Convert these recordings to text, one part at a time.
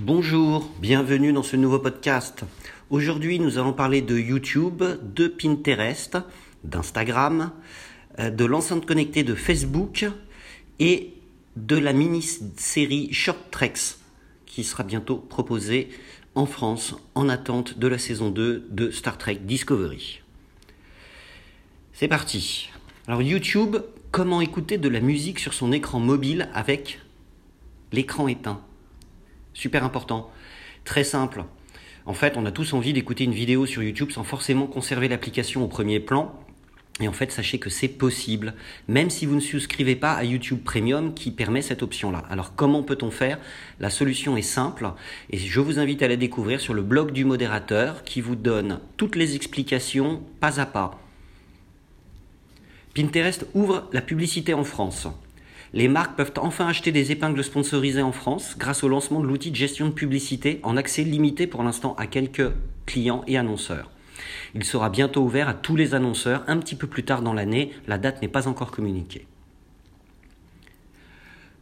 Bonjour, bienvenue dans ce nouveau podcast. Aujourd'hui, nous allons parler de YouTube, de Pinterest, d'Instagram, euh, de l'enceinte connectée de Facebook et de la mini-série Short Treks qui sera bientôt proposée en France en attente de la saison 2 de Star Trek Discovery. C'est parti. Alors YouTube, comment écouter de la musique sur son écran mobile avec l'écran éteint? Super important. Très simple. En fait, on a tous envie d'écouter une vidéo sur YouTube sans forcément conserver l'application au premier plan. Et en fait, sachez que c'est possible, même si vous ne souscrivez pas à YouTube Premium qui permet cette option-là. Alors comment peut-on faire? La solution est simple et je vous invite à la découvrir sur le blog du modérateur qui vous donne toutes les explications pas à pas. Pinterest ouvre la publicité en France les marques peuvent enfin acheter des épingles sponsorisées en France grâce au lancement de l'outil de gestion de publicité en accès limité pour l'instant à quelques clients et annonceurs. Il sera bientôt ouvert à tous les annonceurs un petit peu plus tard dans l'année, la date n'est pas encore communiquée.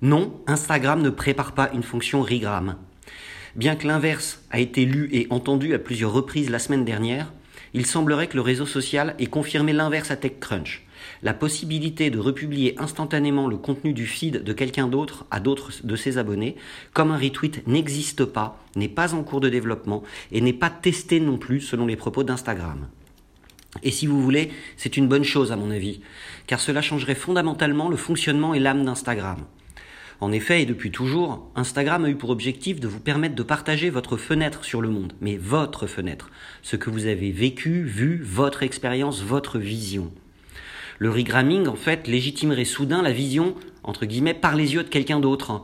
Non, Instagram ne prépare pas une fonction Regram. Bien que l'inverse a été lu et entendu à plusieurs reprises la semaine dernière, il semblerait que le réseau social ait confirmé l'inverse à TechCrunch. La possibilité de republier instantanément le contenu du feed de quelqu'un d'autre à d'autres de ses abonnés, comme un retweet, n'existe pas, n'est pas en cours de développement et n'est pas testé non plus selon les propos d'Instagram. Et si vous voulez, c'est une bonne chose à mon avis, car cela changerait fondamentalement le fonctionnement et l'âme d'Instagram. En effet, et depuis toujours, Instagram a eu pour objectif de vous permettre de partager votre fenêtre sur le monde, mais votre fenêtre, ce que vous avez vécu, vu, votre expérience, votre vision. Le regramming, en fait, légitimerait soudain la vision, entre guillemets, par les yeux de quelqu'un d'autre.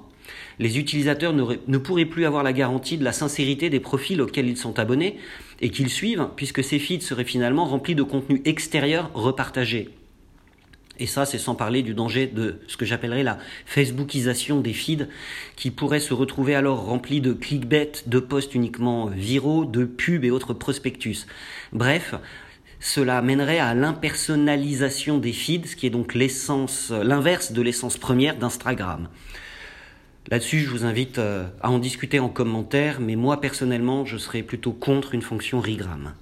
Les utilisateurs ne pourraient plus avoir la garantie de la sincérité des profils auxquels ils sont abonnés et qu'ils suivent, puisque ces feeds seraient finalement remplis de contenu extérieur repartagé. Et ça, c'est sans parler du danger de ce que j'appellerais la Facebookisation des feeds, qui pourraient se retrouver alors remplis de clickbait, de posts uniquement viraux, de pubs et autres prospectus. Bref, cela mènerait à l'impersonnalisation des feeds, ce qui est donc l'essence, l'inverse de l'essence première d'Instagram. Là-dessus, je vous invite euh, à en discuter en commentaire, mais moi personnellement, je serais plutôt contre une fonction Regram.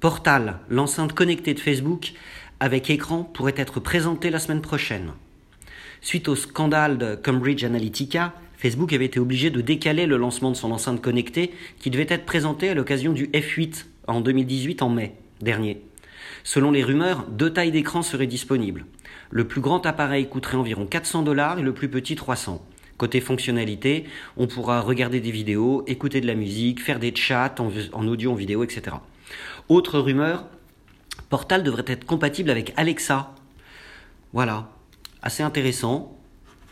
Portal, l'enceinte connectée de Facebook avec écran, pourrait être présentée la semaine prochaine. Suite au scandale de Cambridge Analytica, Facebook avait été obligé de décaler le lancement de son enceinte connectée qui devait être présentée à l'occasion du F8 en 2018 en mai dernier. Selon les rumeurs, deux tailles d'écran seraient disponibles. Le plus grand appareil coûterait environ 400 dollars et le plus petit 300. Côté fonctionnalité, on pourra regarder des vidéos, écouter de la musique, faire des chats en, audio, en vidéo, etc. Autre rumeur, Portal devrait être compatible avec Alexa. Voilà, assez intéressant.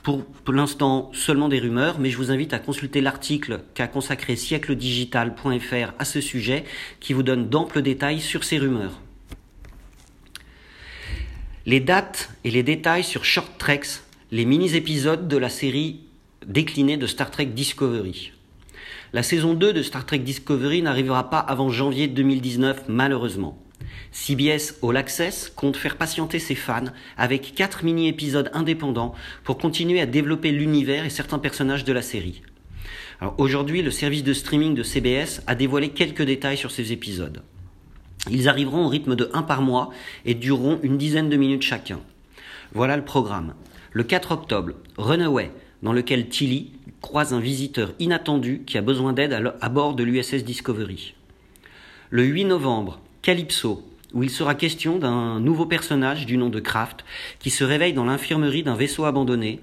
Pour, l'instant, seulement des rumeurs, mais je vous invite à consulter l'article qu'a consacré siècledigital.fr à ce sujet, qui vous donne d'amples détails sur ces rumeurs. Les dates et les détails sur Short Treks, les mini-épisodes de la série déclinée de Star Trek Discovery. La saison 2 de Star Trek Discovery n'arrivera pas avant janvier 2019, malheureusement. CBS All Access compte faire patienter ses fans avec quatre mini-épisodes indépendants pour continuer à développer l'univers et certains personnages de la série. aujourd'hui, le service de streaming de CBS a dévoilé quelques détails sur ces épisodes. Ils arriveront au rythme de un par mois et dureront une dizaine de minutes chacun. Voilà le programme. Le 4 octobre, Runaway, dans lequel Tilly croise un visiteur inattendu qui a besoin d'aide à bord de l'USS Discovery. Le 8 novembre, Calypso, où il sera question d'un nouveau personnage du nom de Kraft qui se réveille dans l'infirmerie d'un vaisseau abandonné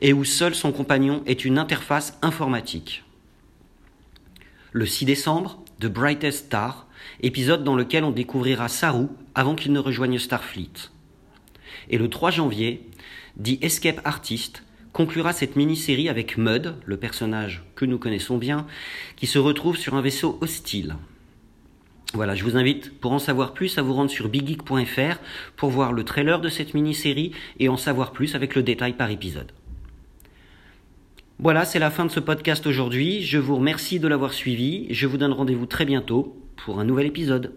et où seul son compagnon est une interface informatique. Le 6 décembre, The Brightest Star, épisode dans lequel on découvrira Saru avant qu'il ne rejoigne Starfleet. Et le 3 janvier, The Escape Artist conclura cette mini-série avec Mud, le personnage que nous connaissons bien, qui se retrouve sur un vaisseau hostile. Voilà, je vous invite pour en savoir plus à vous rendre sur biggeek.fr pour voir le trailer de cette mini-série et en savoir plus avec le détail par épisode. Voilà, c'est la fin de ce podcast aujourd'hui. Je vous remercie de l'avoir suivi. Je vous donne rendez-vous très bientôt pour un nouvel épisode.